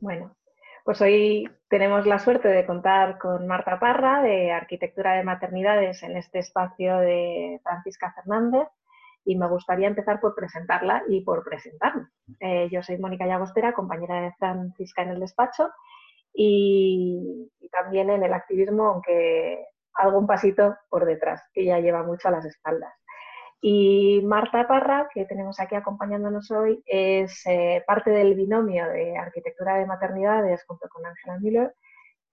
Bueno, pues hoy tenemos la suerte de contar con Marta Parra de Arquitectura de Maternidades en este espacio de Francisca Fernández y me gustaría empezar por presentarla y por presentarme. Eh, yo soy Mónica Llagostera, compañera de Francisca en el despacho y, y, también en el activismo, aunque un pasito por detrás, que ya lleva mucho a las espaldas. Y Marta Parra, que tenemos aquí acompañándonos hoy, es eh, parte del binomio de arquitectura de maternidades junto con Angela Miller,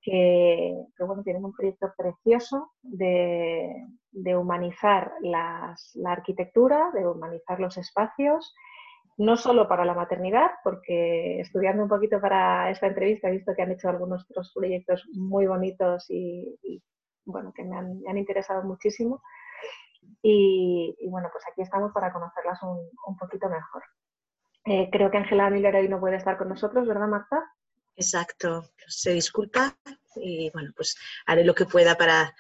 que, bueno, tienen un proyecto precioso de, humanizar la arquitectura, de humanizar los espacios, no solo para la maternidad, porque estudiando un poquito para esta entrevista he visto que han hecho algunos otros proyectos muy bonitos y, bueno, que me han interesado muchísimo, y, y, bueno, pues aquí estamos para conocerlas un, un poquito mejor. Eh, creo que Ángela Miller hoy no puede estar con nosotros, ¿verdad, Marta? Exacto, se disculpa y bueno, pues haré lo que pueda para,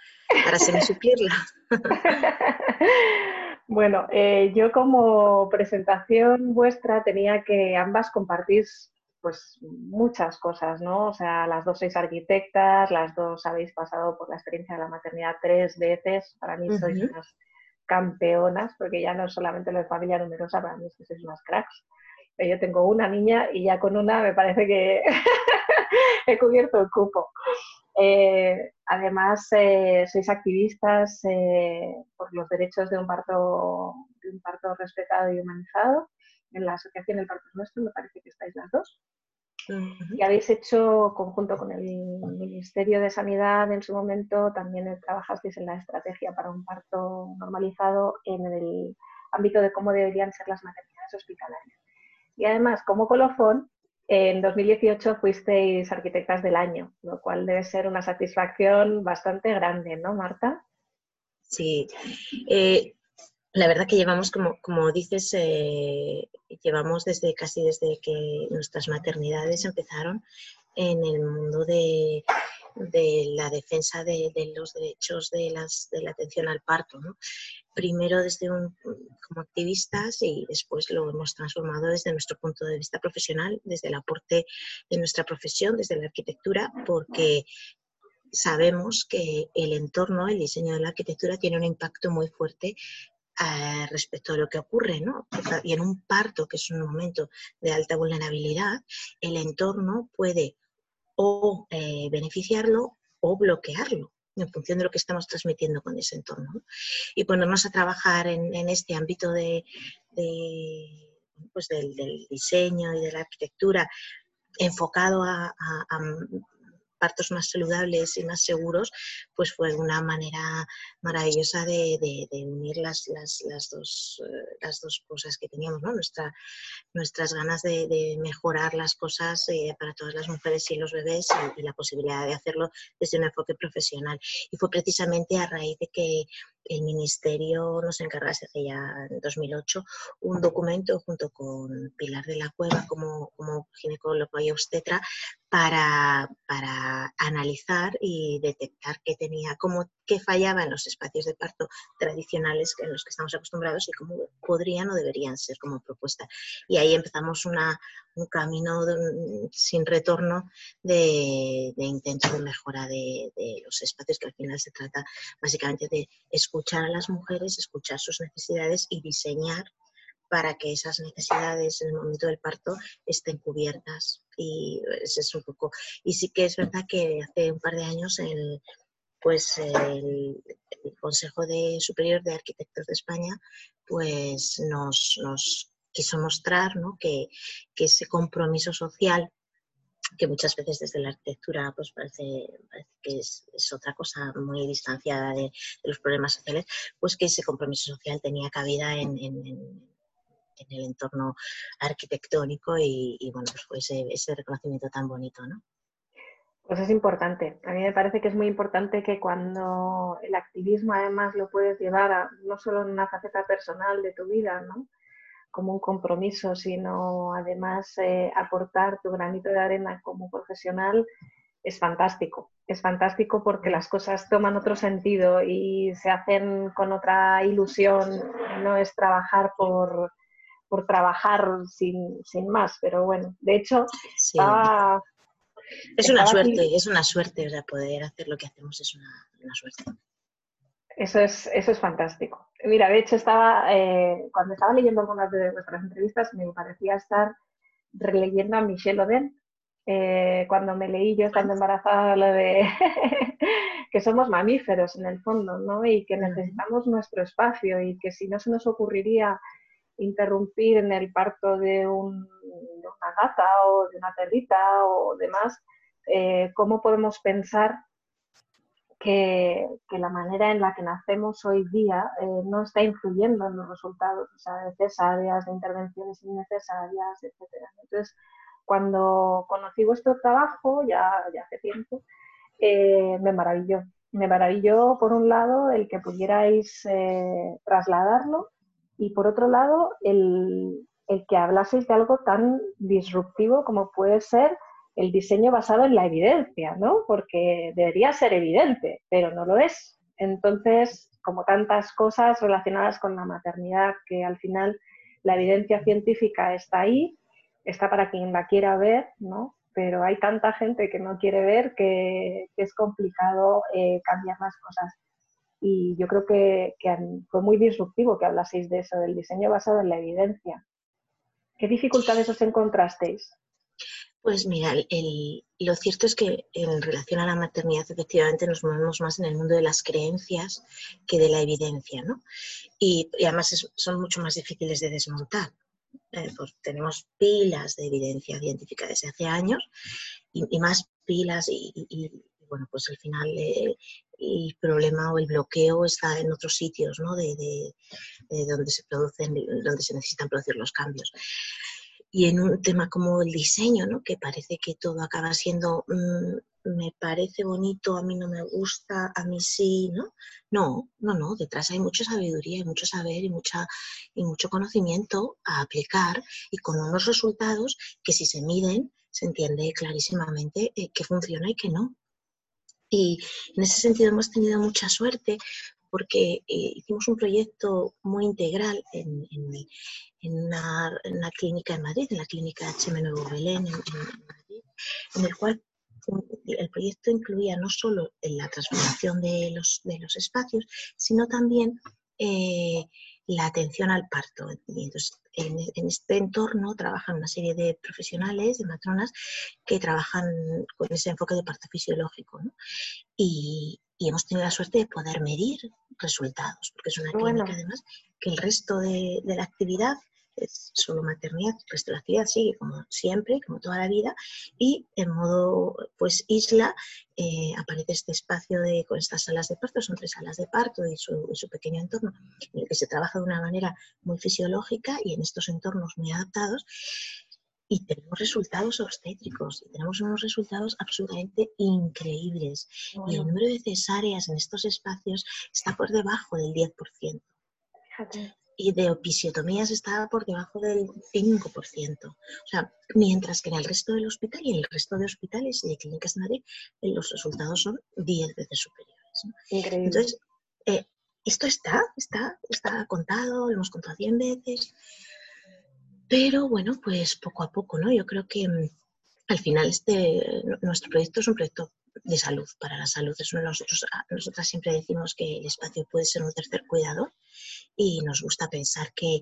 para suplirla. bueno, eh, yo como presentación vuestra tenía que ambas compartir pues muchas cosas, ¿no? O sea, las dos sois arquitectas, las dos habéis pasado por la experiencia de la maternidad tres veces, para mí uh -huh. sois unas campeonas, porque ya no es solamente lo de familia numerosa, para mí es que sois unas cracks. Yo tengo una niña y ya con una me parece que he cubierto el cupo. Eh, además, eh, sois activistas eh, por los derechos de un, parto, de un parto respetado y humanizado. En la Asociación El Parto Nuestro me parece que estáis las dos. Uh -huh. Y habéis hecho, conjunto con el Ministerio de Sanidad en su momento, también trabajasteis en la estrategia para un parto normalizado en el ámbito de cómo deberían ser las maternidades hospitalarias. Y además, como colofón, en 2018 fuisteis arquitectas del año, lo cual debe ser una satisfacción bastante grande, ¿no, Marta? Sí. Eh, la verdad que llevamos, como, como dices, eh, llevamos desde casi desde que nuestras maternidades empezaron en el mundo de, de la defensa de, los derechos de, las, de la atención al parto. ¿no? Primero desde un, como activistas y después lo hemos transformado desde nuestro punto de vista profesional, desde el aporte de nuestra profesión, desde la arquitectura, porque sabemos que el entorno, el diseño de la arquitectura tiene un impacto muy fuerte eh, respecto a lo que ocurre, ¿no? Y en un parto, que es un momento de alta vulnerabilidad, el entorno puede o eh, beneficiarlo o bloquearlo en función de lo que estamos transmitiendo con ese entorno. ¿no? Y ponernos a trabajar en, este ámbito de, pues del, diseño y de la arquitectura enfocado a partos más saludables y más seguros, pues fue una manera maravillosa de, de, unir eh, las dos cosas que teníamos, ¿no? Nuestra, nuestras ganas de, mejorar las cosas eh, para todas las mujeres y los bebés y, la posibilidad de hacerlo desde un enfoque profesional. Y fue precisamente a raíz de que el Ministerio nos encargase hace ya en 2008 un documento junto con Pilar de la Cueva como, como ginecólogo y obstetra para, para analizar y detectar qué tenía, cómo, qué fallaba en los espacios de parto tradicionales en los que estamos acostumbrados y cómo podrían o deberían ser como propuesta. Y ahí empezamos una, un camino sin retorno de, de, intento de mejora de, de, los espacios, que al final se trata básicamente de escuchar a las mujeres, escuchar sus necesidades y diseñar para que esas necesidades en el momento del parto estén cubiertas. Y ese es un poco. Y sí que es verdad que hace un par de años el, pues el, Consejo de Superior de Arquitectos de España pues nos, nos quiso mostrar ¿no? que, ese compromiso social que muchas veces desde la arquitectura pues parece, parece que es, otra cosa muy distanciada de, los problemas sociales, pues que ese compromiso social tenía cabida en el entorno arquitectónico y, bueno, pues fue ese, ese reconocimiento tan bonito, ¿no? Pues es importante. A mí me parece que es muy importante que cuando el activismo además lo puedes llevar a, no solo en una faceta personal de tu vida, ¿no? como un compromiso, sino además eh, aportar tu granito de arena como profesional, es fantástico. Es fantástico porque las cosas toman otro sentido y se hacen con otra ilusión. No es trabajar por, por trabajar sin, sin, más, pero bueno, de hecho, estaba es una suerte, es una suerte, o sea, poder hacer lo que hacemos es una, suerte. Eso es, eso es fantástico. Mira, de hecho, estaba, eh, cuando estaba leyendo algunas de vuestras entrevistas, me parecía estar releyendo a Michelle Oden, eh, cuando me leí yo estando embarazada lo de que somos mamíferos en el fondo, ¿no? Y que necesitamos nuestro espacio y que si no se nos ocurriría interrumpir en el parto de, una gata o de una perrita o demás, eh, cómo podemos pensar que, la manera en la que nacemos hoy día eh, no está influyendo en los resultados, o sea, de intervenciones innecesarias, etc. Entonces, cuando conocí vuestro trabajo, ya, ya hace tiempo, eh, me maravilló. Me maravilló, por un lado, el que pudierais trasladarlo y por otro lado, el, que hablaseis de algo tan disruptivo como puede ser el diseño basado en la evidencia, ¿no? Porque debería ser evidente, pero no lo es. Entonces, como tantas cosas relacionadas con la maternidad, que al final la evidencia científica está ahí, está para quien la quiera ver, ¿no? Pero hay tanta gente que no quiere ver que, es complicado eh, cambiar las cosas y yo creo que, fue muy disruptivo que hablaseis de eso, del diseño basado en la evidencia. ¿Qué dificultades os encontrasteis? Pues mira, lo cierto es que en relación a la maternidad efectivamente nos movemos más en el mundo de las creencias que de la evidencia, ¿no? Y, además son mucho más difíciles de desmontar. Eh, pues tenemos pilas de evidencia científica desde hace años y, más pilas y, bueno, pues al final eh, el problema o el bloqueo está en otros sitios, ¿no? De, donde se producen, donde se necesitan producir los cambios. Y en un tema como el diseño, ¿no? Que parece que todo acaba siendo, mm, me parece bonito, a mí no me gusta, a mí sí, ¿no? No, no, no, detrás hay mucha sabiduría, y mucho saber y, mucha, y mucho conocimiento a aplicar y con unos resultados que si se miden se entiende clarísimamente eh, que funciona y que no. Y en ese sentido hemos tenido mucha suerte porque eh, hicimos un proyecto muy integral en, una, clínica en Madrid, en la clínica HM Nuevo Belén en, Madrid, en el cual el proyecto incluía no solo la transformación de los, de los espacios, sino también eh, la atención al parto. Entonces, en, este entorno trabajan una serie de profesionales, de matronas, que trabajan con ese enfoque de parto fisiológico. Y, hemos tenido la suerte de poder medir resultados, porque es una clínica además que el resto de la actividad es solo maternidad, el resto de la actividad sigue como siempre, como toda la vida, y en modo pues isla eh, aparece este espacio de, con estas salas de parto, son tres salas de parto y su, su, pequeño entorno, en el que se trabaja de una manera muy fisiológica y en estos entornos muy adaptados, y tenemos resultados obstétricos, y tenemos unos resultados absolutamente increíbles. Y el número de cesáreas en estos espacios está por debajo del 10%. Fíjate y de episiotomías estaba por debajo del 5%. O sea, mientras que en el resto del hospital y en el resto de hospitales y de clínicas de Madrid eh, los resultados son 10 veces superiores. Increíble. Entonces, eh, esto está, está, está contado, lo hemos contado 100 veces, pero bueno, pues poco a poco, ¿no? Yo creo que mm, al final este, nuestro proyecto es un proyecto de salud, para la salud. Es uno de nosotros, nosotras siempre decimos que el espacio puede ser un tercer cuidador y nos gusta pensar que,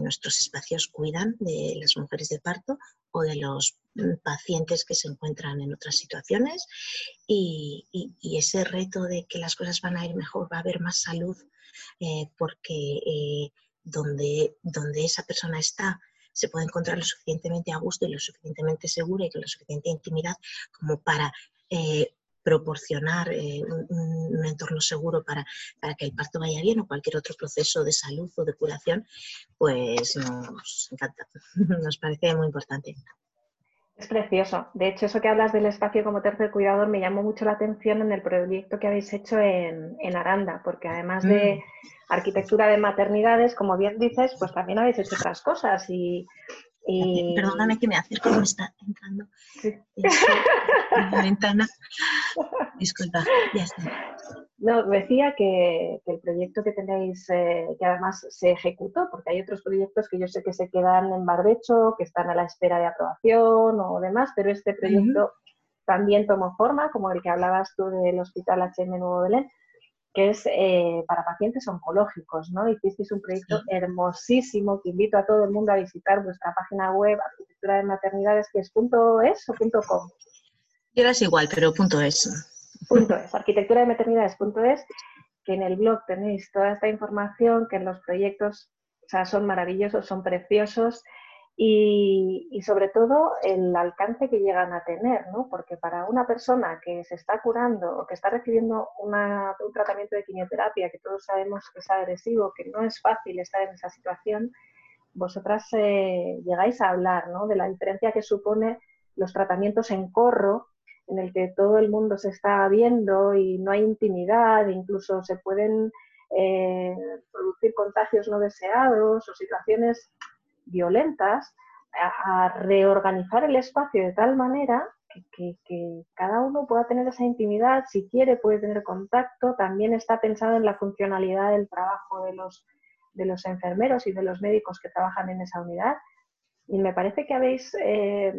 nuestros espacios cuidan de las mujeres de parto o de los mm, pacientes que se encuentran en otras situaciones y, ese reto de que las cosas van a ir mejor, va a haber más salud eh, porque eh, donde, donde esa persona está se puede encontrar lo suficientemente a gusto y lo suficientemente segura y con la suficiente intimidad como para eh, proporcionar eh, un, entorno seguro para, para, que el parto vaya bien o cualquier otro proceso de salud o de curación, pues nos encanta, nos parece muy importante. Es precioso. De hecho, eso que hablas del espacio como tercer cuidador me llamó mucho la atención en el proyecto que habéis hecho en, Aranda, porque además de mm. arquitectura de maternidades, como bien dices, pues también habéis hecho otras cosas y, Perdóname que me acerco, me está entrando sí. la ventana. Disculpa, ya está. No, decía que, el proyecto que tenéis, eh, que además se ejecutó, porque hay otros proyectos que yo sé que se quedan en barbecho, que están a la espera de aprobación o demás, pero este proyecto también tomó forma, como el que hablabas tú del Hospital HM Nuevo Belén, que es eh, para pacientes oncológicos, ¿no? Hicisteis un proyecto hermosísimo que invito a todo el mundo a visitar vuestra página web, arquitectura de maternidades, que es punto .es o punto .com. es igual, pero punto .es. Punto es, arquitectura de maternidades.es, que en el blog tenéis toda esta información, que en los proyectos o sea, son maravillosos, son preciosos y, sobre todo el alcance que llegan a tener, ¿no? Porque para una persona que se está curando o que está recibiendo un tratamiento de quimioterapia, que todos sabemos que es agresivo, que no es fácil estar en esa situación, vosotras eh, llegáis a hablar ¿no? de la diferencia que supone los tratamientos en corro en el que todo el mundo se está viendo y no hay intimidad, incluso se pueden eh, producir contagios no deseados o situaciones violentas, a, reorganizar el espacio de tal manera que, cada uno pueda tener esa intimidad, si quiere puede tener contacto, también está pensado en la funcionalidad del trabajo de los, de los enfermeros y de los médicos que trabajan en esa unidad. Y me parece que habéis eh,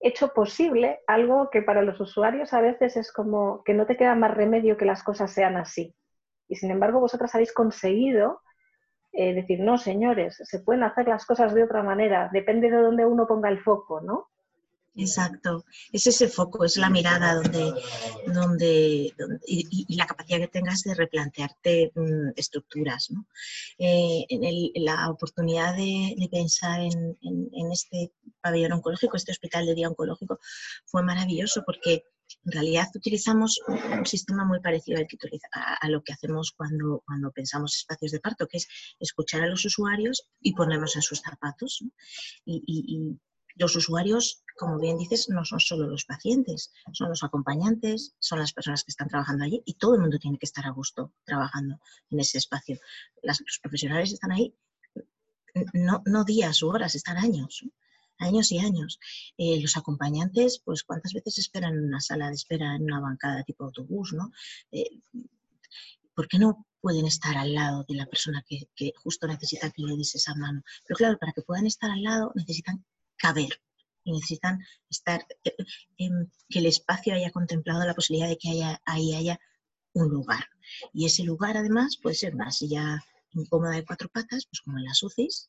hecho posible algo que para los usuarios a veces es como que no te queda más remedio que las cosas sean así. Y sin embargo, vosotras habéis conseguido eh, decir, no, señores, se pueden hacer las cosas de otra manera, depende de dónde uno ponga el foco, ¿no? Exacto, es ese foco, es la mirada donde, donde, y, la capacidad que tengas de replantearte mm, estructuras. ¿no? Eh, en la oportunidad de, pensar en, este pabellón oncológico, este hospital de día oncológico, fue maravilloso porque en realidad utilizamos un sistema muy parecido a, lo que hacemos cuando, cuando pensamos espacios de parto, que es escuchar a los usuarios y ponernos en sus zapatos. y los usuarios como bien dices, no son solo los pacientes, son los acompañantes, son las personas que están trabajando allí y todo el mundo tiene que estar a gusto trabajando en ese espacio. los profesionales están ahí no, no días u horas, están años años y años. Eh, los acompañantes, pues cuántas veces esperan en una sala de espera, en una bancada tipo autobús, ¿no? Eh, ¿Por qué no pueden estar al lado de la persona que, que, justo necesita que le des esa mano? Pero claro, para que puedan estar al lado necesitan caber, y necesitan estar, eh, em, que el espacio haya contemplado la posibilidad de que haya, ahí haya un lugar. Y ese lugar además puede ser una silla incómoda de cuatro patas, pues como en las UCIs,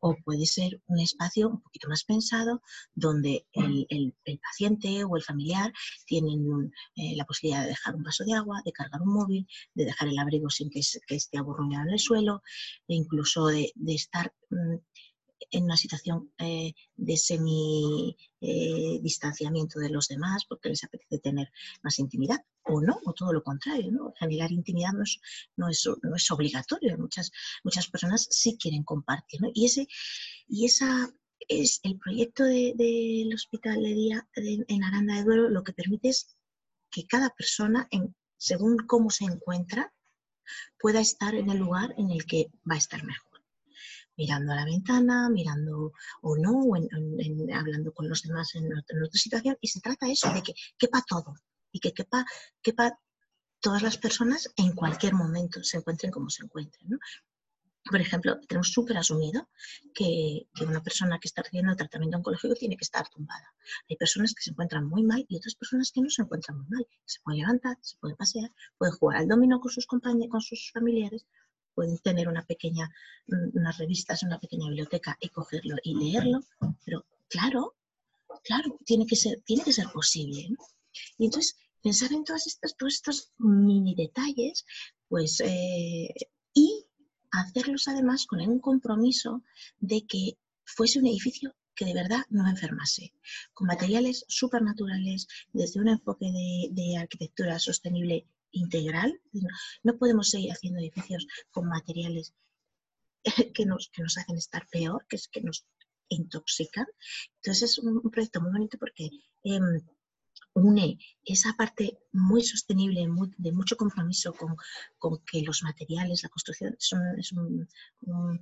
o puede ser un espacio un poquito más pensado donde el, paciente o el familiar tienen eh, la posibilidad de dejar un vaso de agua, de cargar un móvil, de dejar el abrigo sin que, esté aburruñado en el suelo, e incluso de, estar mm, en una situación eh, de semi-distanciamiento de los demás porque les apetece tener más intimidad o no, o todo lo contrario, ¿no? Generar intimidad no es, no es, no es obligatorio, muchas, muchas personas sí quieren compartir. Y, ese, y esa es el proyecto del de, hospital de día en Aranda de Duero lo que permite es que cada persona, según cómo se encuentra, pueda estar en el lugar en el que va a estar mejor mirando a la ventana, mirando o no, o hablando con los demás en, otra situación. Y se trata eso, de que quepa todo y que quepa, quepa todas las personas en cualquier momento, se encuentren como se encuentren. Por ejemplo, tenemos súper asumido que, que, una persona que está recibiendo el tratamiento oncológico tiene que estar tumbada. Hay personas que se encuentran muy mal y otras personas que no se encuentran muy mal. Se puede levantar, se puede pasear, puede jugar al dominó con sus compañeros, con sus familiares pueden tener una pequeña, unas revistas, una pequeña biblioteca y cogerlo y leerlo, pero claro, claro, tiene que ser, tiene que ser posible. Y entonces, pensar en todas estas, todos estos mini detalles, pues, eh, y hacerlos además con un compromiso de que fuese un edificio que de verdad no enfermase, con materiales supernaturales, desde un enfoque de, arquitectura sostenible integral. No podemos seguir haciendo edificios con materiales que nos, que nos hacen estar peor, que, es, que nos intoxican. Entonces es un, proyecto muy bonito porque em, une esa parte muy sostenible, de mucho compromiso con, que los materiales, la construcción, es un,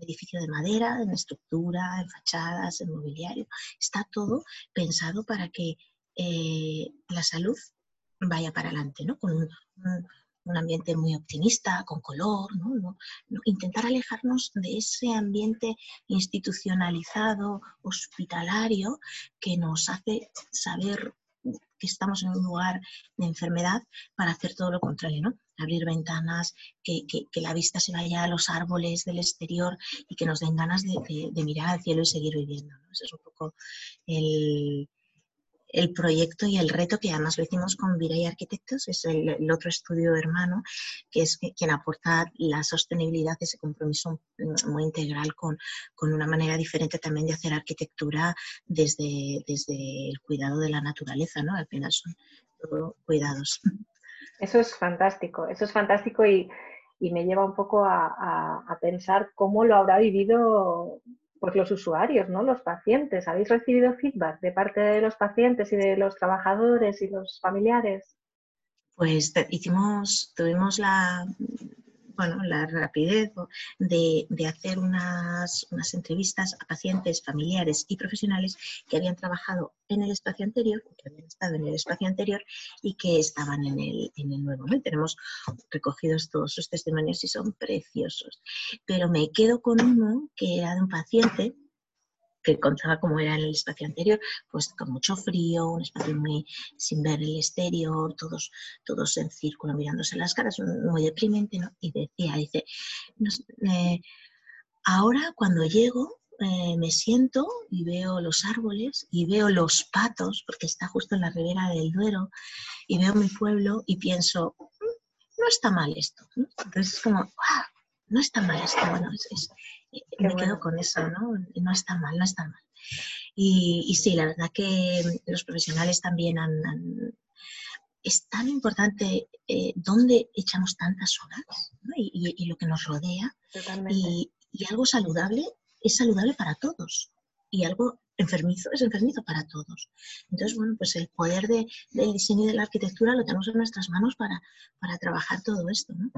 edificio de madera, en estructura, en fachadas, en mobiliario. Está todo pensado para que eh, la salud vaya para adelante, ¿no? con un, ambiente muy optimista, con color, intentar alejarnos de ese ambiente institucionalizado, hospitalario, que nos hace saber que estamos en un lugar de enfermedad para hacer todo lo contrario, ¿no? Abrir ventanas, que, la vista se vaya a los árboles del exterior y que nos den ganas de, mirar al cielo y seguir viviendo. ¿no? Ese es un poco el, el proyecto y el reto, que además lo hicimos con Virey Arquitectos, es el, otro estudio hermano, que es quien aporta la sostenibilidad, ese compromiso muy integral con, una manera diferente también de hacer arquitectura desde, desde el cuidado de la naturaleza, ¿no? Al son cuidados. Eso es fantástico, eso es fantástico y, me lleva un poco a, a pensar cómo lo habrá vivido pues los usuarios, ¿no? Los pacientes. ¿Habéis recibido feedback de parte de los pacientes y de los trabajadores y los familiares? Pues hicimos, tuvimos la, bueno, la rapidez de, hacer unas, entrevistas a pacientes, familiares y profesionales que habían trabajado en el espacio anterior, que habían estado en el espacio anterior y que estaban en el, en el nuevo. tenemos recogidos todos sus testimonios y son preciosos. Pero me quedo con uno que era de un paciente que contaba como era en el espacio anterior, pues con mucho frío, un espacio muy sin ver el exterior, todos, todos en círculo mirándose las caras, muy deprimente, ¿no? Y decía, dice, eh, ahora cuando llego eh, me siento y veo los árboles y veo los patos, porque está justo en la ribera del Duero, y veo mi pueblo y pienso, mm, no está mal esto. Entonces es como, no está mal esto, bueno, es, me quedo con eso, ¿no? No está mal, no está mal. Y, sí, la verdad que los profesionales también han... es tan importante eh, dónde echamos tantas horas y, lo que nos rodea. Y, algo saludable es saludable para todos. Y algo enfermizo es enfermizo para todos. Entonces, bueno, pues el poder del diseño y de la arquitectura lo tenemos en nuestras manos para, para trabajar todo esto. ¿no?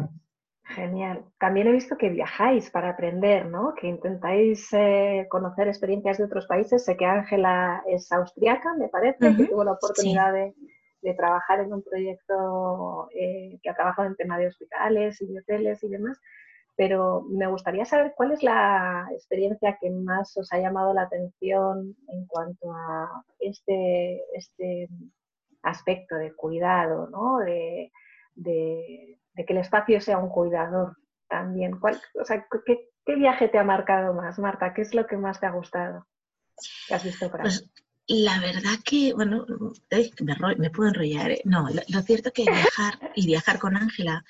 Genial. También he visto que viajáis para aprender, ¿no? Que intentáis eh, conocer experiencias de otros países. Sé que Ángela es austriaca, me parece, que tuvo la oportunidad de, trabajar en un proyecto eh, que ha trabajado en tema de hospitales y de hoteles y demás. Pero me gustaría saber cuál es la experiencia que más os ha llamado la atención en cuanto a este, este aspecto de cuidado, ¿no? de de que el espacio sea un cuidador también. ¿Cuál, o sea, ¿qué, viaje te ha marcado más, Marta? ¿Qué es lo que más te ha gustado? ¿Qué has visto por ahí? Pues, la verdad que, bueno, me, puedo enrollar. ¿eh? No, lo, cierto que viajar y viajar con Ángela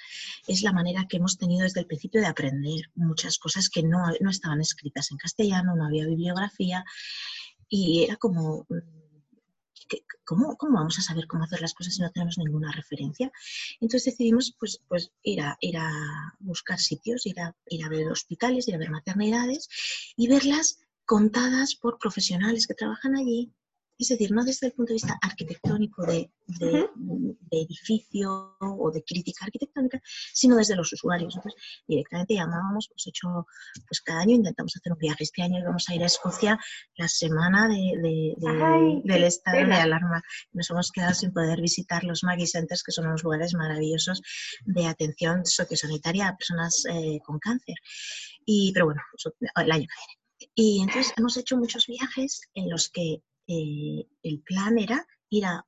es la manera que hemos tenido desde el principio de aprender muchas cosas que no, no estaban escritas en castellano, no había bibliografía y era como ¿cómo, vamos a saber cómo hacer las cosas si no tenemos ninguna referencia? Entonces decidimos pues, pues ir, a, ir a buscar sitios, ir a, ir a ver hospitales, ir a ver maternidades y verlas contadas por profesionales que trabajan allí es decir, no desde el punto de vista arquitectónico de, edificio o de crítica arquitectónica, sino desde los usuarios. Entonces, directamente llamábamos, pues hecho, pues cada año intentamos hacer un viaje. Este año íbamos a ir a Escocia la semana del estado de alarma. Nos hemos quedado sin poder visitar los Maggie Centers, que son unos lugares maravillosos de atención sociosanitaria a personas eh, con cáncer. Y, pero bueno, el año que viene. Y entonces hemos hecho muchos viajes en los que eh, el plan era ir a,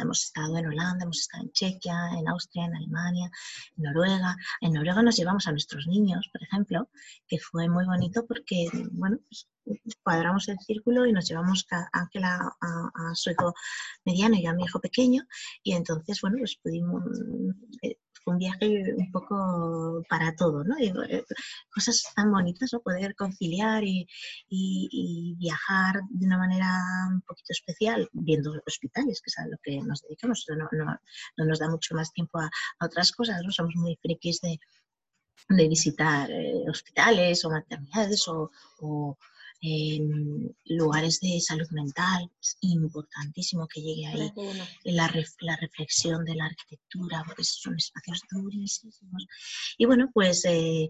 hemos estado en Holanda, hemos estado en Chequia, en Austria, en Alemania, en Noruega. En Noruega nos llevamos a nuestros niños, por ejemplo, que fue muy bonito porque, bueno, pues, cuadramos el círculo y nos llevamos a Ángela a, su hijo mediano y a mi hijo pequeño y entonces, bueno, pues pudimos... Eh, un viaje un poco para todo, ¿no? Eh, cosas tan bonitas, ¿no? Poder conciliar y, viajar de una manera un poquito especial, viendo hospitales, que es a lo que nos dedicamos. No, no, nos da mucho más tiempo a, otras cosas, ¿no? Somos muy frikis de, de visitar eh, hospitales o maternidades o lugares de salud mental, es importantísimo que llegue ahí la, la, reflexión de la arquitectura, porque son espacios durísimos. Y bueno, pues eh,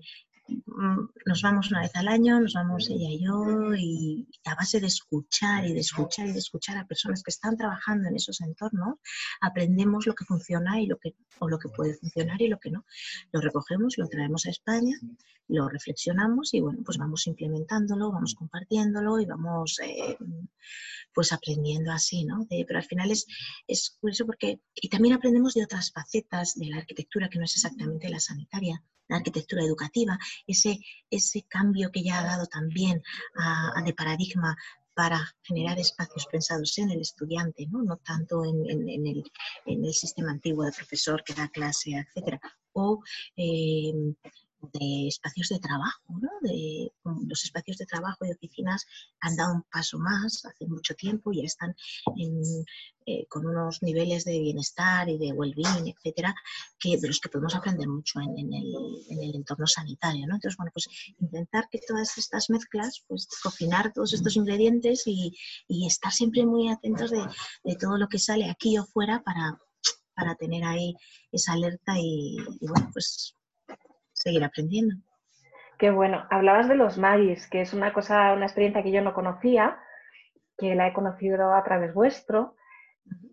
nos vamos una vez al año, nos vamos ella y yo, y a base de escuchar y de escuchar y de escuchar a personas que están trabajando en esos entornos, aprendemos lo que funciona y lo que, o lo que puede funcionar y lo que no. Lo recogemos, lo traemos a España, lo reflexionamos y bueno, pues vamos implementándolo, vamos compartiéndolo y vamos eh, pues aprendiendo así, ¿no? pero al final es, es curioso porque, y también aprendemos de otras facetas de la arquitectura que no es exactamente la sanitaria la arquitectura educativa, ese, ese cambio que ya ha dado también a, de paradigma para generar espacios pensados en el estudiante, no, no tanto en, en, el, en, el, sistema antiguo de profesor que da clase, etc. O eh, de espacios de trabajo, ¿no? de, los espacios de trabajo y oficinas han dado un paso más hace mucho tiempo, ya están eh, con unos niveles de bienestar y de well-being, etcétera, que, de los que podemos aprender mucho en, el, en, entorno sanitario. ¿no? Entonces, bueno, pues intentar que todas estas mezclas, pues cocinar todos estos ingredientes y, estar siempre muy atentos de, todo lo que sale aquí o fuera para, para tener ahí esa alerta y bueno, pues seguir aprendiendo. Qué bueno. Hablabas de los magis, que es una cosa, una experiencia que yo no conocía, que la he conocido a través vuestro,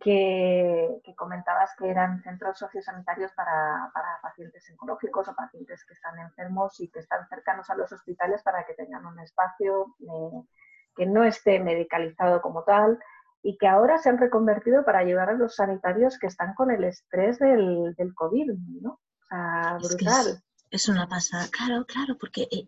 que, comentabas que eran centros sociosanitarios para, para, pacientes oncológicos o pacientes que están enfermos y que están cercanos a los hospitales para que tengan un espacio eh, que no esté medicalizado como tal y que ahora se han reconvertido para ayudar a los sanitarios que están con el estrés del, del COVID, ¿no? O sea, brutal. Es una pasada, claro, claro, porque eh,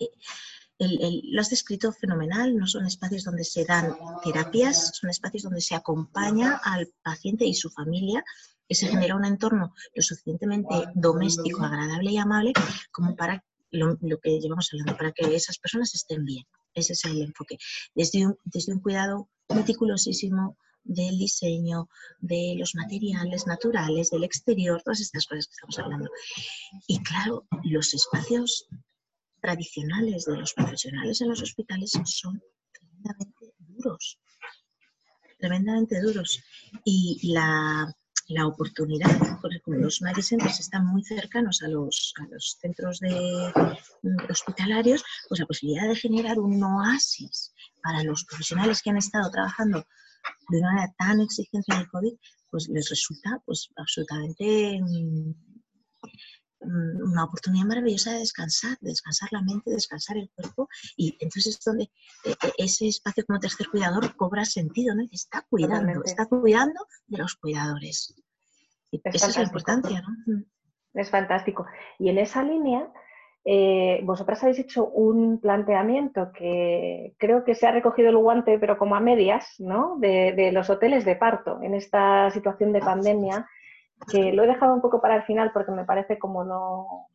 eh, lo has descrito fenomenal, no son espacios donde se dan terapias, son espacios donde se acompaña al paciente y su familia, que se genera un entorno lo suficientemente doméstico, agradable y amable como para lo, que llevamos hablando, para que esas personas estén bien. Ese es el enfoque. Desde un, desde un cuidado meticulosísimo, del diseño, de los materiales naturales, del exterior, todas estas cosas que estamos hablando. Y claro, los espacios tradicionales de los profesionales en los hospitales son tremendamente duros, tremendamente duros. Y la, la oportunidad, porque como los Centers están muy cercanos a los, a los centros de, hospitalarios, pues la posibilidad de generar un oasis para los profesionales que han estado trabajando de una manera tan exigente en el COVID, pues les resulta pues absolutamente mm, mm, una oportunidad maravillosa de descansar, de descansar la mente, descansar el cuerpo y entonces es donde e, e, ese espacio como tercer cuidador cobra sentido, ¿no? Está cuidando, está cuidando de los cuidadores. Y esa es la importancia, ¿no? Es fantástico. Y en esa línea, eh, vosotras habéis hecho un planteamiento que creo que se ha recogido el guante, pero como a medias, ¿no? De, los hoteles de parto en esta situación de pandemia, que lo he dejado un poco para el final porque me parece como no,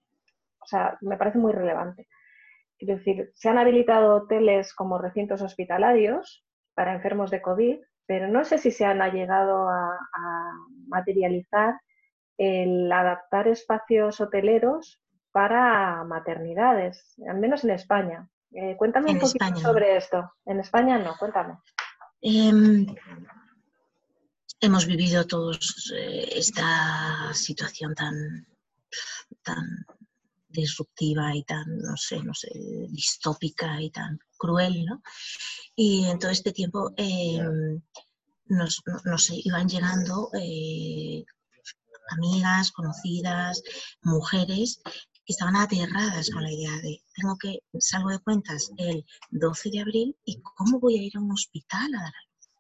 o sea, me parece muy relevante. Es decir, se han habilitado hoteles como recintos hospitalarios para enfermos de COVID, pero no sé si se han llegado a materializar el adaptar espacios hoteleros para maternidades, al menos en España. Eh, cuéntame un poquito sobre esto. En España no, cuéntame. Em, hemos vivido todos eh, esta situación tan, tan disruptiva y tan, no sé, no sé, distópica y tan cruel, ¿no? Y en todo este tiempo em, nos, nos, iban llegando eh, amigas, conocidas, mujeres estaban aterradas con la idea de, tengo que, salgo de cuentas el 12 de abril y cómo voy a ir a un hospital a dar a luz.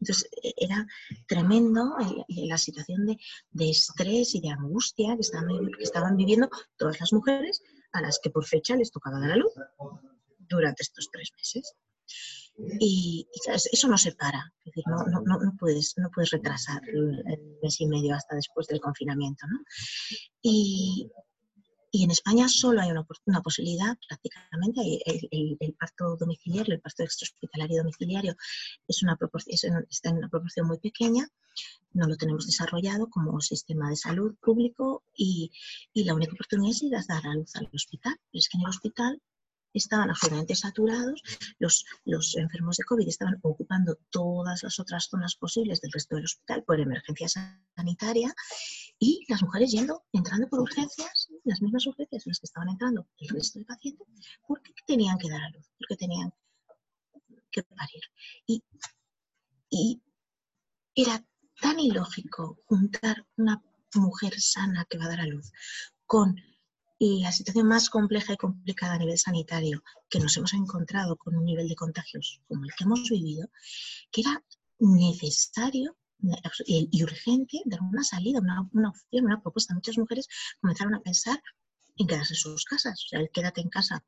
Entonces e, era tremendo la situación de, de, estrés y de angustia que estaban, que estaban viviendo todas las mujeres a las que por fecha les tocaba dar a luz durante estos tres meses. Y, eso no se para. Es decir, no, no, no, puedes, no puedes retrasar el, mes y medio hasta después del confinamiento. ¿no? Y, y en España solo hay una, una posibilidad, prácticamente, el, el, parto domiciliario, el parto extrahospitalario domiciliario es una proporción, está en una proporción muy pequeña, no lo tenemos desarrollado como sistema de salud público y, y la única oportunidad es ir a dar a luz al hospital. es que en el hospital estaban absolutamente saturados, los, los enfermos de COVID estaban ocupando todas las otras zonas posibles del resto del hospital por emergencia sanitaria y las mujeres yendo, entrando por urgencias, las mismas urgencias en las que estaban entrando el resto de pacientes, porque tenían que dar a luz, porque tenían que parir. Y, y era tan ilógico juntar una mujer sana que va a dar a luz con y la situación más compleja y complicada a nivel sanitario que nos hemos encontrado con un nivel de contagios como el que hemos vivido, que era necesario y urgente dar una salida, una, una opción, una propuesta. Muchas mujeres comenzaron a pensar en quedarse en sus casas, o sea, el quédate en casa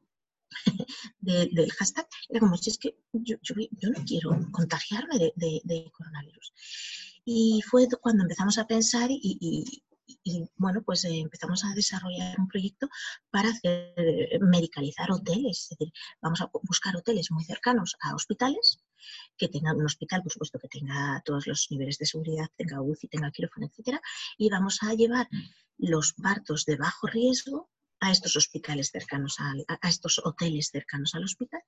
del hashtag, era como si es que yo, no quiero contagiarme de, coronavirus. Y fue cuando empezamos a pensar y, y bueno, pues eh, empezamos a desarrollar un proyecto para hacer, medicalizar hoteles, es decir, vamos a buscar hoteles muy cercanos a hospitales, que tengan un hospital, por supuesto, que tenga todos los niveles de seguridad, tenga UCI, tenga quirófano, etcétera, y vamos a llevar los partos de bajo riesgo a estos hospitales cercanos a, estos hoteles cercanos al hospital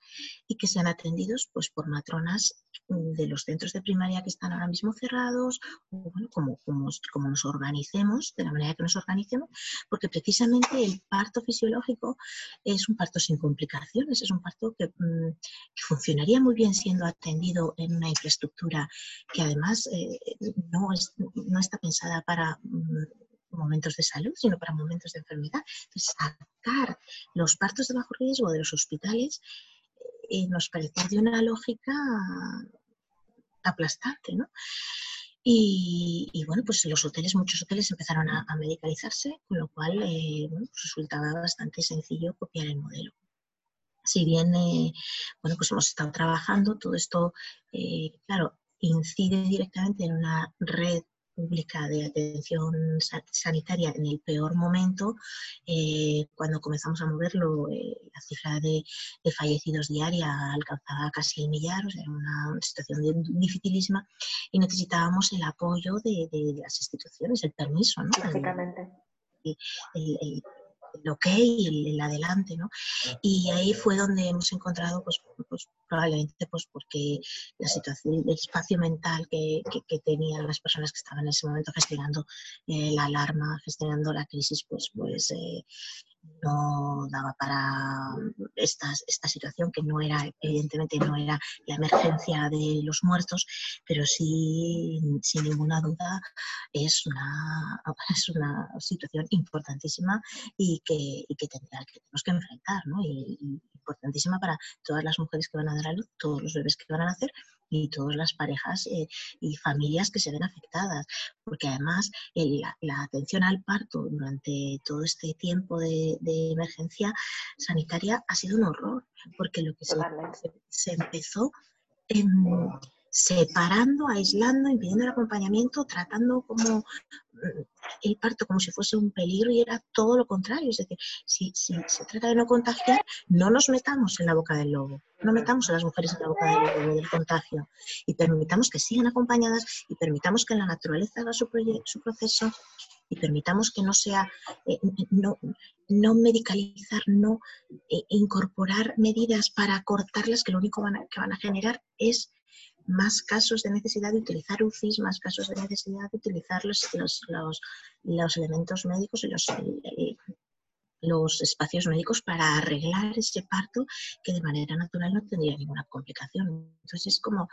y que sean atendidos pues por matronas de los centros de primaria que están ahora mismo cerrados, o bueno, como, como, como, nos organicemos, de la manera que nos organicemos, porque precisamente el parto fisiológico es un parto sin complicaciones, es un parto que, mm, funcionaría muy bien siendo atendido en una infraestructura que además eh, no, es, no está pensada para... Mm, momentos de salud, sino para momentos de enfermedad. Entonces, sacar los partos de bajo riesgo de los hospitales eh, nos parecía de una lógica aplastante, ¿no? Y, bueno, pues los hoteles, muchos hoteles empezaron a, medicalizarse, con lo cual eh, pues resultaba bastante sencillo copiar el modelo. Si bien, eh, bueno, pues hemos estado trabajando, todo esto, claro, incide directamente en una red pública de atención sanitaria en el peor momento, eh, cuando comenzamos a moverlo, eh, la cifra de, fallecidos diaria alcanzaba casi el millar, o sea, era una, situación dificilísima y necesitábamos el apoyo de, las instituciones, el permiso, ¿no? Básicamente. el, el ok, el, el, adelante, ¿no? Y ahí fue donde hemos encontrado, pues, pues probablemente pues porque la situación, el espacio mental que, que, tenían las personas que estaban en ese momento gestionando eh, la alarma, gestionando la crisis, pues, pues eh, no daba para esta, esta situación, que no era, evidentemente no era la emergencia de los muertos, pero sí, sin ninguna duda, es una, es una situación importantísima y que, y que, tenemos que enfrentar, ¿no? y importantísima para todas las mujeres que van a dar a luz, todos los bebés que van a nacer y todas las parejas eh, y familias que se ven afectadas, porque además la, atención al parto durante todo este tiempo de, emergencia sanitaria ha sido un horror, porque lo que se, se, empezó en, separando, aislando, impidiendo el acompañamiento, tratando como mm, el parto como si fuese un peligro y era todo lo contrario. Es decir, si, se trata de no contagiar, no nos metamos en la boca del lobo, no metamos a las mujeres en la boca del lobo del contagio y permitamos que sigan acompañadas y permitamos que la naturaleza haga su, proceso y permitamos que no sea, eh, no, no medicalizar, no eh, incorporar medidas para cortarlas que lo único que van a generar es más casos de necesidad de utilizar UCIs, más casos de necesidad de utilizar los, los, los, elementos médicos y los, los espacios médicos para arreglar ese parto que de manera natural no tendría ninguna complicación. Entonces es como,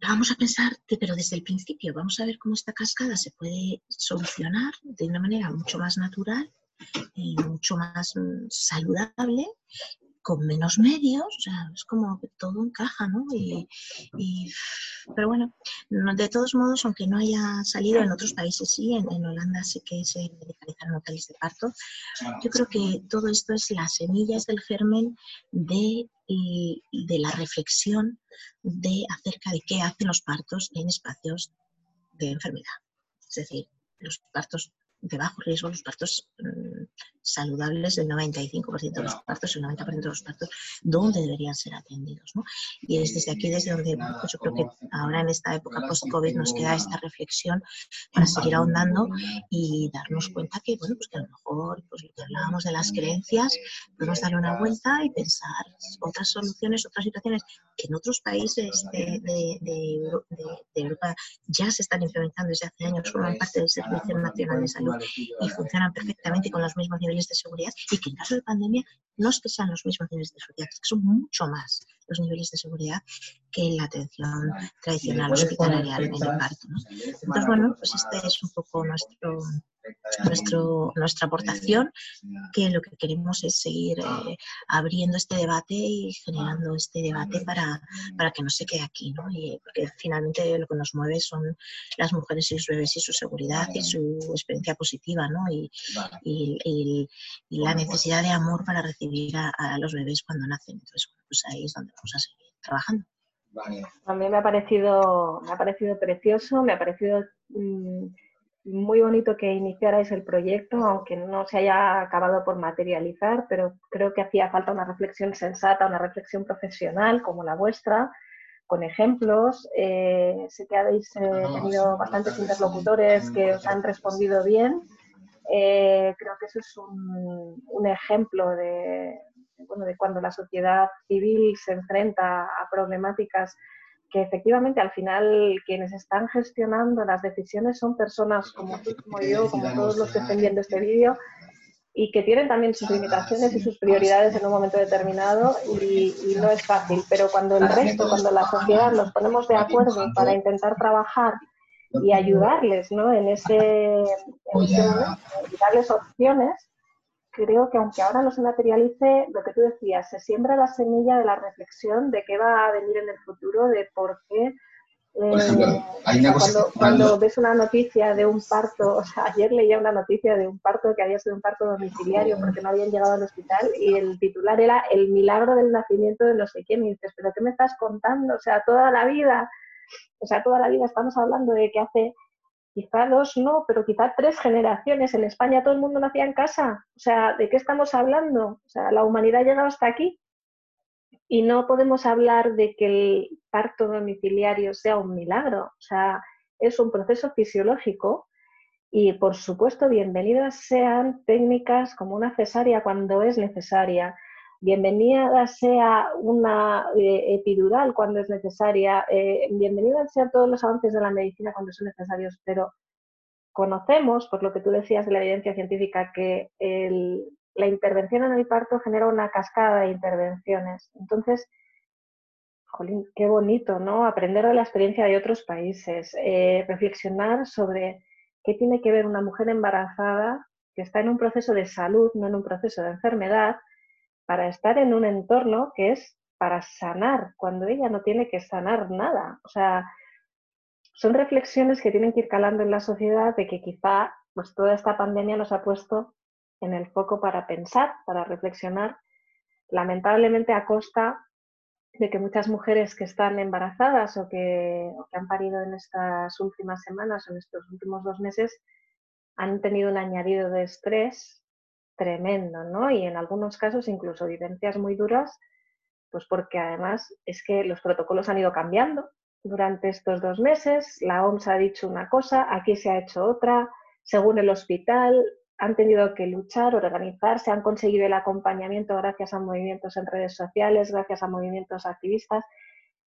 vamos a pensar, pero desde el principio, vamos a ver cómo esta cascada se puede solucionar de una manera mucho más natural, y mucho más mm, saludable con menos medios, o sea, es como que todo encaja, ¿no? Y, pero bueno, de todos modos, aunque no haya salido en otros países, sí, en, Holanda sí que se medicalizaron hoteles de parto, yo creo que todo esto es la semilla, es el germen de de la reflexión de acerca de qué hacen los partos en espacios de enfermedad. Es decir, los partos de bajo riesgo, los partos mm, saludables, el 95% de los partos, el 90% de los partos, ¿dónde deberían ser atendidos? ¿no? Y es desde aquí, desde donde pues yo creo que ahora en esta época post-COVID nos queda esta reflexión para seguir ahondando y darnos cuenta que, bueno, pues que a lo mejor, pues lo que hablábamos de las creencias, podemos darle una vuelta y pensar otras soluciones, otras situaciones que en otros países de, de, de Europa ya se están implementando desde hace años, forman parte del Servicio Nacional de Salud y funcionan perfectamente con los mismos niveles de seguridad y que en caso de pandemia no es que sean los mismos niveles de seguridad, es que son mucho más los niveles de seguridad que la atención tradicional hospitalaria en el parto. Entonces, bueno, pues este es un poco nuestro nuestro, nuestra aportación, que lo que queremos es seguir eh, abriendo este debate y generando este debate para, para que no se quede aquí, ¿no? Y, porque finalmente lo que nos mueve son las mujeres y los bebés y su seguridad y su experiencia positiva, ¿no? Y, y, la necesidad de amor para recibir a, los bebés cuando nacen. Entonces, pues ahí es donde vamos a seguir trabajando. A mí me ha parecido, me ha parecido precioso, me ha parecido mm, muy bonito que iniciarais el proyecto, aunque no se haya acabado por materializar, pero creo que hacía falta una reflexión sensata, una reflexión profesional como la vuestra, con ejemplos. Eh, sé que habéis eh, tenido bastantes interlocutores que os han respondido bien. Eh, creo que eso es un, un ejemplo de, bueno, de cuando la sociedad civil se enfrenta a problemáticas que efectivamente al final quienes están gestionando las decisiones son personas como tú, como yo, como todos los que estén viendo este vídeo y que tienen también sus limitaciones y sus prioridades en un momento determinado y, no es fácil. Pero cuando el resto, cuando la sociedad nos ponemos de acuerdo para intentar trabajar y ayudarles ¿no? en, ese, en ese momento, y darles opciones, creo que aunque ahora no se materialice, lo que tú decías, se siembra la semilla de la reflexión de qué va a venir en el futuro, de por qué eh, cuando, cuando, ves una noticia de un parto, o sea, ayer leía una noticia de un parto que había sido un parto domiciliario porque no habían llegado al hospital y el titular era el milagro del nacimiento de no sé quién. Y dices, ¿pero qué me estás contando? O sea, toda la vida, o sea, toda la vida estamos hablando de que hace quizá dos no, pero quizá tres generaciones. En España todo el mundo nacía en casa. O sea, ¿de qué estamos hablando? O sea, la humanidad ha llegado hasta aquí y no podemos hablar de que el parto domiciliario sea un milagro. O sea, es un proceso fisiológico y, por supuesto, bienvenidas sean técnicas como una cesárea cuando es necesaria, bienvenida sea una eh, epidural cuando es necesaria, eh, bienvenida sean todos los avances de la medicina cuando son necesarios, pero conocemos, por lo que tú decías de la evidencia científica, que la intervención en el parto genera una cascada de intervenciones. Entonces, jolín, qué bonito, ¿no? Aprender de la experiencia de otros países, eh, reflexionar sobre qué tiene que ver una mujer embarazada que está en un proceso de salud, no en un proceso de enfermedad, para estar en un entorno que es para sanar, cuando ella no tiene que sanar nada. O sea, son reflexiones que tienen que ir calando en la sociedad de que quizá pues, toda esta pandemia nos ha puesto en el foco para pensar, para reflexionar, lamentablemente a costa de que muchas mujeres que están embarazadas o que, o que han parido en estas últimas semanas o en estos últimos dos meses han tenido un añadido de estrés tremendo, ¿no? Y en algunos casos incluso vivencias muy duras, pues porque además es que los protocolos han ido cambiando durante estos dos meses, la OMS ha dicho una cosa, aquí se ha hecho otra, según el hospital, han tenido que luchar, organizarse, han conseguido el acompañamiento gracias a movimientos en redes sociales, gracias a movimientos activistas,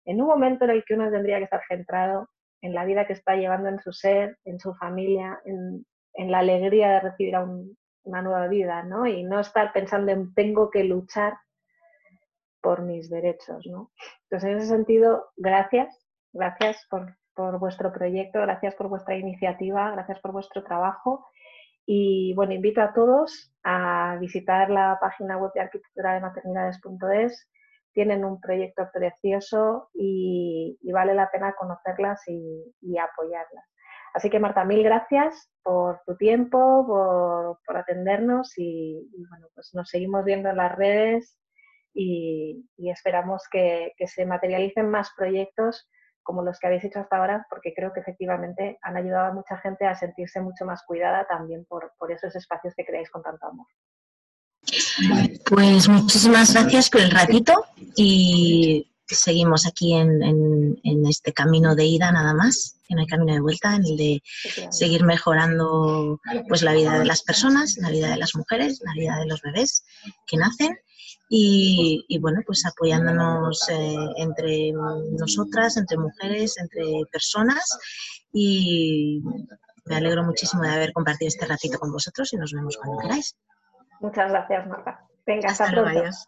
en un momento en el que uno tendría que estar centrado en la vida que está llevando en su ser, en su familia, en, en la alegría de recibir a un, una nueva vida, ¿no? Y no estar pensando en tengo que luchar por mis derechos, ¿no? Entonces, en ese sentido, gracias, gracias por, por vuestro proyecto, gracias por vuestra iniciativa, gracias por vuestro trabajo. Y bueno, invito a todos a visitar la página web de arquitectura de maternidades.es. Tienen un proyecto precioso y, vale la pena conocerlas y apoyarlas. Así que Marta, mil gracias por tu tiempo, por, atendernos y, bueno, pues nos seguimos viendo en las redes y, esperamos que, se materialicen más proyectos como los que habéis hecho hasta ahora, porque creo que efectivamente han ayudado a mucha gente a sentirse mucho más cuidada también por, por esos espacios que creáis con tanto amor. Pues muchísimas gracias por el ratito y seguimos aquí en, este camino de ida nada más, en el camino de vuelta, en el de seguir mejorando pues la vida de las personas, la vida de las mujeres, la vida de los bebés que nacen y, bueno, pues apoyándonos eh, entre nosotras, entre mujeres, entre personas y me alegro muchísimo de haber compartido este ratito con vosotros y nos vemos cuando queráis. Muchas gracias, Marta. Venga, hasta, pronto. Adiós.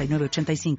85